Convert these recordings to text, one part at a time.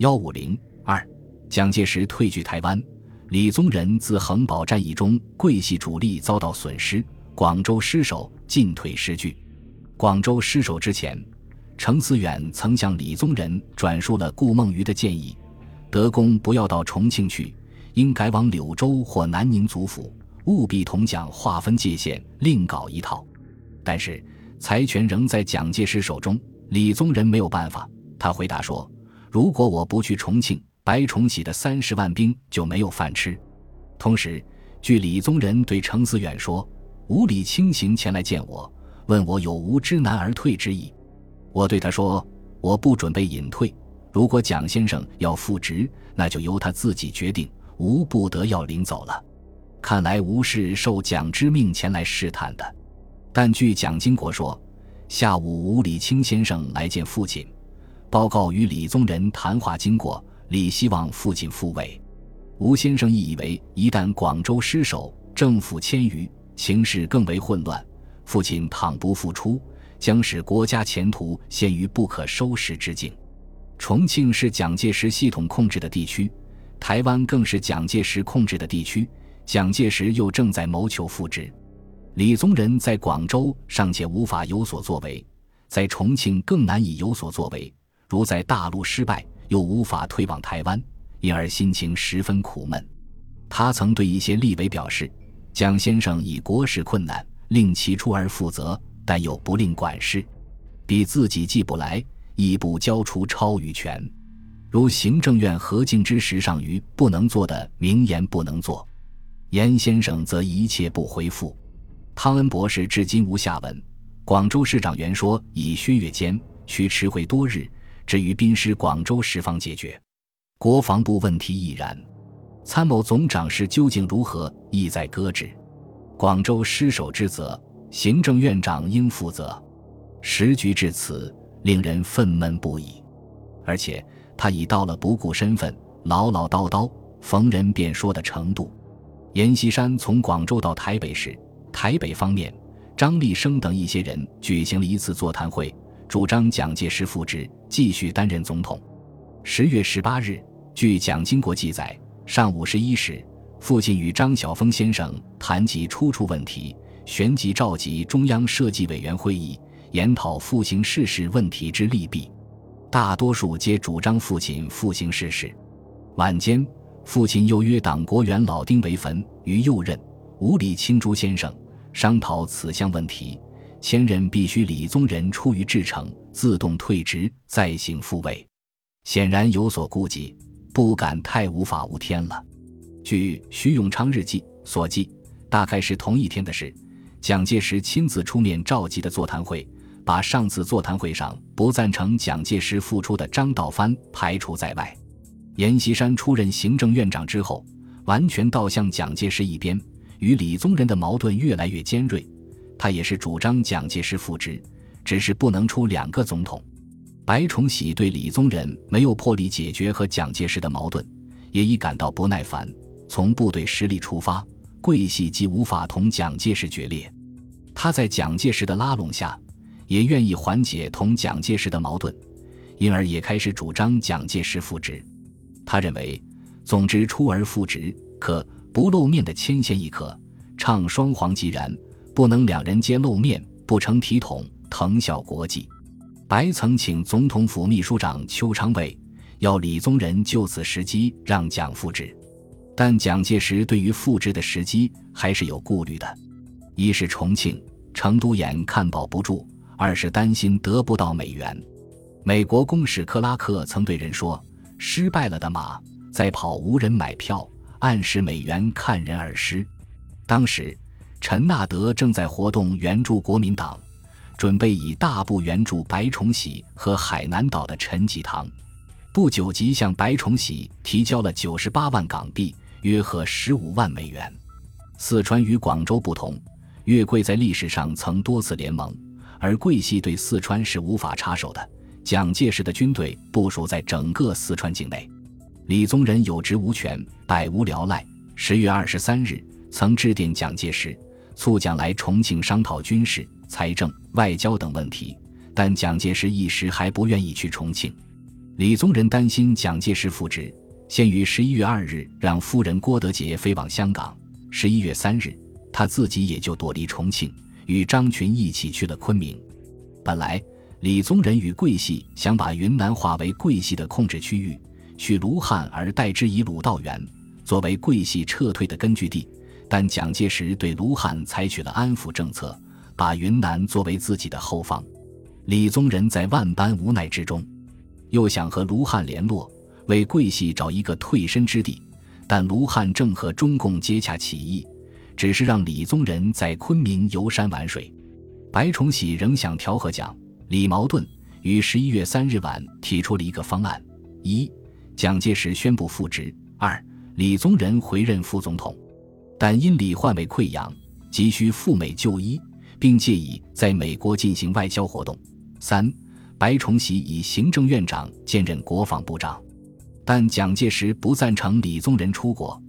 幺五零二，蒋介石退居台湾，李宗仁自横保战役中桂系主力遭到损失，广州失守，进退失据。广州失守之前，程思远曾向李宗仁转述了顾梦渔的建议：德公不要到重庆去，应改往柳州或南宁祖府，务必同蒋划分界限，另搞一套。但是财权仍在蒋介石手中，李宗仁没有办法。他回答说。如果我不去重庆，白崇禧的三十万兵就没有饭吃。同时，据李宗仁对程思远说，吴礼清行前来见我，问我有无知难而退之意。我对他说，我不准备隐退。如果蒋先生要复职，那就由他自己决定，无不得要领走了。看来吴是受蒋之命前来试探的。但据蒋经国说，下午吴礼清先生来见父亲。报告与李宗仁谈话经过，李希望父亲复位。吴先生亦以为，一旦广州失守，政府迁余，形势更为混乱。父亲倘不复出，将使国家前途陷于不可收拾之境。重庆是蒋介石系统控制的地区，台湾更是蒋介石控制的地区。蒋介石又正在谋求复职，李宗仁在广州尚且无法有所作为，在重庆更难以有所作为。如在大陆失败，又无法退往台湾，因而心情十分苦闷。他曾对一些立委表示：“蒋先生以国事困难，令其出而负责，但又不令管事，比自己既不来，亦不交出超余权。如行政院何敬之时上于不能做的明言不能做，严先生则一切不回复。汤恩博士至今无下文。广州市长原说以薛岳坚需迟回多日。”至于兵师广州十方解决，国防部问题亦然。参谋总长室究竟如何，意在搁置。广州失守之责，行政院长应负责。时局至此，令人愤懑不已。而且他已到了不顾身份、唠唠叨叨、逢人便说的程度。阎锡山从广州到台北时，台北方面张立生等一些人举行了一次座谈会。主张蒋介石复职，继续担任总统。十月十八日，据蒋经国记载，上午十一时，父亲与张晓峰先生谈及出处问题，旋即召集中央设计委员会议，研讨复兴世事问题之利弊。大多数皆主张父亲复兴世事。晚间，父亲又约党国元老丁维汾与右任吴礼清诸先生商讨此项问题。前任必须李宗仁出于至诚，自动退职，再行复位。显然有所顾忌，不敢太无法无天了。据徐永昌日记所记，大概是同一天的事。蒋介石亲自出面召集的座谈会，把上次座谈会上不赞成蒋介石复出的张道藩排除在外。阎锡山出任行政院长之后，完全倒向蒋介石一边，与李宗仁的矛盾越来越尖锐。他也是主张蒋介石复职，只是不能出两个总统。白崇禧对李宗仁没有魄力解决和蒋介石的矛盾，也已感到不耐烦。从部队实力出发，桂系既无法同蒋介石决裂，他在蒋介石的拉拢下，也愿意缓解同蒋介石的矛盾，因而也开始主张蒋介石复职。他认为，总之出而复职，可不露面的牵线亦可，唱双簧即然。不能两人皆露面，不成体统，腾效国际。白曾请总统府秘书长邱昌伟，要李宗仁就此时机让蒋复职，但蒋介石对于复职的时机还是有顾虑的：一是重庆、成都眼看保不住；二是担心得不到美元。美国公使克拉克曾对人说：“失败了的马在跑，无人买票，暗示美元看人而失。”当时。陈纳德正在活动援助国民党，准备以大部援助白崇禧和海南岛的陈济棠。不久即向白崇禧提交了九十八万港币，约合十五万美元。四川与广州不同，粤桂在历史上曾多次联盟，而桂系对四川是无法插手的。蒋介石的军队部署在整个四川境内，李宗仁有职无权，百无聊赖。十月二十三日，曾致电蒋介石。促蒋来重庆商讨军事、财政、外交等问题，但蒋介石一时还不愿意去重庆。李宗仁担心蒋介石复职，先于十一月二日让夫人郭德洁飞往香港。十一月三日，他自己也就躲离重庆，与张群一起去了昆明。本来，李宗仁与桂系想把云南划为桂系的控制区域，去卢汉而代之以鲁道元，作为桂系撤退的根据地。但蒋介石对卢汉采取了安抚政策，把云南作为自己的后方。李宗仁在万般无奈之中。又想和卢汉联络，为桂系找一个退身之地，但卢汉正和中共接洽起义，只是让李宗仁在昆明游山玩水。白崇禧仍想调和蒋李矛盾，于十一月三日晚提出了一个方案：一、蒋介石宣布复职；二、李宗仁回任副总统，但因李患胃溃疡，急需赴美就医，并借以在美国进行外交活动；三。白崇禧以行政院长兼任国防部长，但蒋介石不赞成李宗仁出国，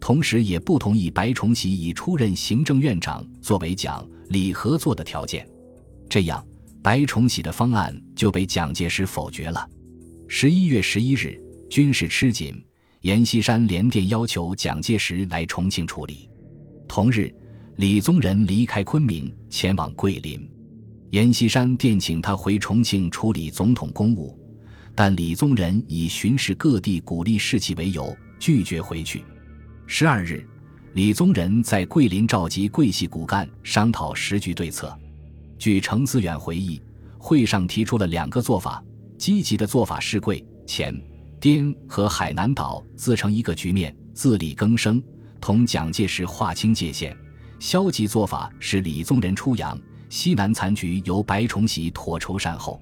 同时也不同意白崇禧以出任行政院长作为蒋李合作的条件。这样，白崇禧的方案就被蒋介石否决了。十一月十一日，军事吃紧，阎锡山连电要求蒋介石来重庆处理。同日，李宗仁离开昆明，前往桂林。阎锡山电请他回重庆处理总统公务，但李宗仁以巡视各地、鼓励士气为由，拒绝回去。十二日，李宗仁在桂林召集桂系骨干，商讨时局对策。据程思远回忆，会上提出了两个做法：积极的做法是桂、黔、滇和海南岛自成一个局面，自力更生，同蒋介石划清界限；消极做法是李宗仁出洋。西南残局由白崇禧妥筹善后，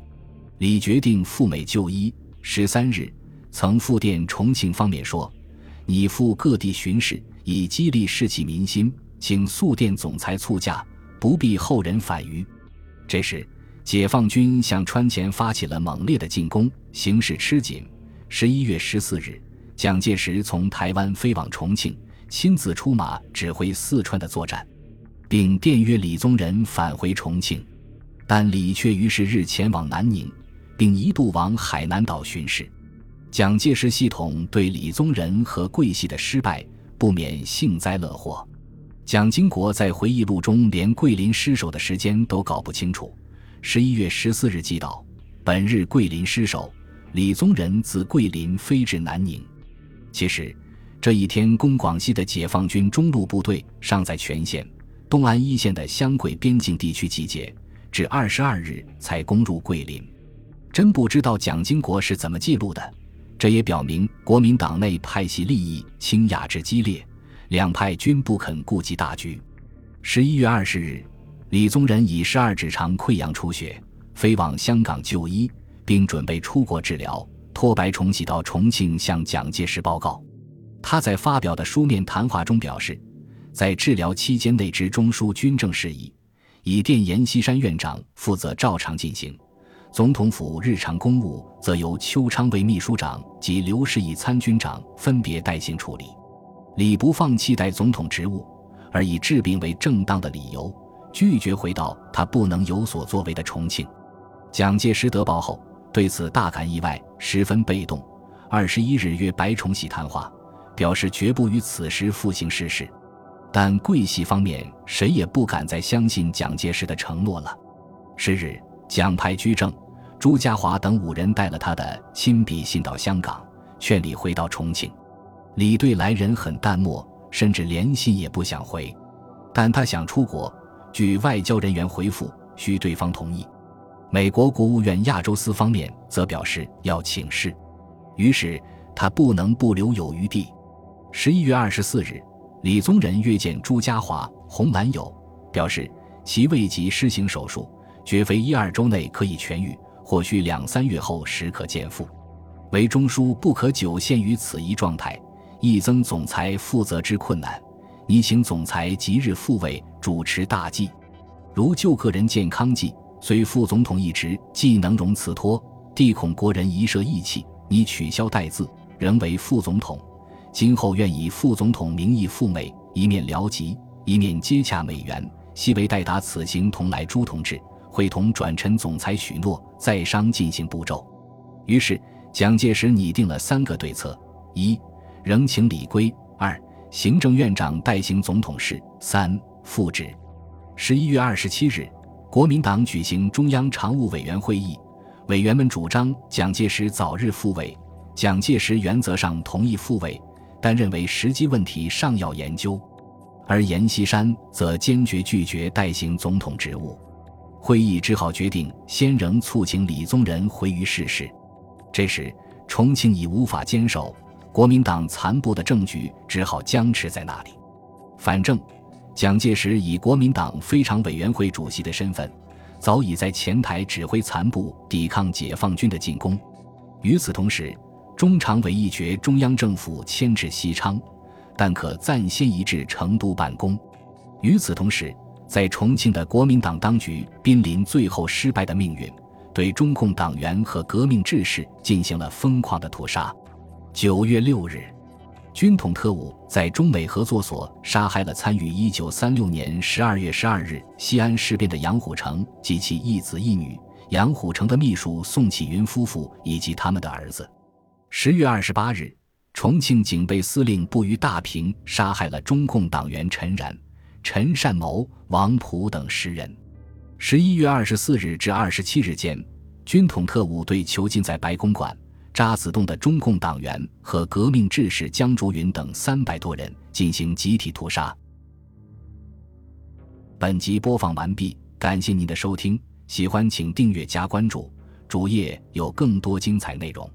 李决定赴美就医。十三日，曾复电重庆方面说：“你赴各地巡视，以激励士气民心，请速电总裁促驾，不必后人反于。”这时，解放军向川前发起了猛烈的进攻，形势吃紧。十一月十四日，蒋介石从台湾飞往重庆，亲自出马指挥四川的作战。并电约李宗仁返回重庆，但李却于是日前往南宁，并一度往海南岛巡视。蒋介石系统对李宗仁和桂系的失败不免幸灾乐祸。蒋经国在回忆录中连桂林失守的时间都搞不清楚。十一月十四日记道：“本日桂林失守，李宗仁自桂林飞至南宁。”其实，这一天攻广西的解放军中路部队尚在全线。东安一线的湘桂边境地区集结，至二十二日才攻入桂林。真不知道蒋经国是怎么记录的。这也表明国民党内派系利益倾轧之激烈，两派均不肯顾及大局。十一月二十日，李宗仁以十二指肠溃疡出血，飞往香港就医，并准备出国治疗，托白崇禧到重庆向蒋介石报告。他在发表的书面谈话中表示。在治疗期间内，职中枢军政事宜，以电阎锡山院长负责照常进行；总统府日常公务则由邱昌为秘书长及刘士义参军长分别代行处理。李不放弃代总统职务，而以治病为正当的理由，拒绝回到他不能有所作为的重庆。蒋介石得报后，对此大感意外，十分被动。二十一日约白崇禧谈话，表示绝不于此时复行世事。但桂系方面谁也不敢再相信蒋介石的承诺了。十日，蒋派居正、朱家骅等五人带了他的亲笔信到香港，劝李回到重庆。李对来人很淡漠，甚至连信也不想回。但他想出国，据外交人员回复，需对方同意。美国国务院亚洲司方面则表示要请示，于是他不能不留有余地。十一月二十四日。李宗仁约见朱家骅、洪兰友，表示其未及施行手术，绝非一二周内可以痊愈，或需两三月后时可见复。为中枢不可久陷于此一状态，亦增总裁负责之困难。拟请总裁即日复位主持大计。如就个人健康计，虽副总统一职既能容辞托，帝恐国人疑涉义气，拟取消代字，仍为副总统。今后愿以副总统名义赴美，一面辽吉，一面接洽美元，希为代达此行同来朱同志会同转陈总裁许诺，再商进行步骤。于是蒋介石拟定了三个对策：一、仍请李圭；二、行政院长代行总统事；三、复职。十一月二十七日，国民党举行中央常务委员会议，委员们主张蒋介石早日复位。蒋介石原则上同意复位，但认为时机问题尚要研究。而阎锡山则坚决拒绝代行总统职务。会议只好决定先仍促请李宗仁回于世事。这时，重庆已无法坚守，国民党残部的政局只好僵持在那里。反正，蒋介石以国民党非常委员会主席的身份，早已在前台指挥残部抵抗解放军的进攻。与此同时，中常委议决中央政府迁至西昌，但可暂先移至成都办公。与此同时，在重庆的国民党当局濒临最后失败的命运，对中共党员和革命志士进行了疯狂的屠杀。九月六日，军统特务在中美合作所杀害了参与一九三六年十二月十二日西安事变的杨虎城及其一子一女、杨虎城的秘书宋启云夫妇以及他们的儿子。十月二十八日，重庆警备司令部于大坪杀害了中共党员陈然、陈善谋、王普等十人。十一月二十四日至二十七日间，军统特务对囚禁在白公馆、渣滓洞的中共党员和革命志士江竹云等三百多人进行集体屠杀。本集播放完毕，感谢您的收听，喜欢请订阅加关注，主页有更多精彩内容。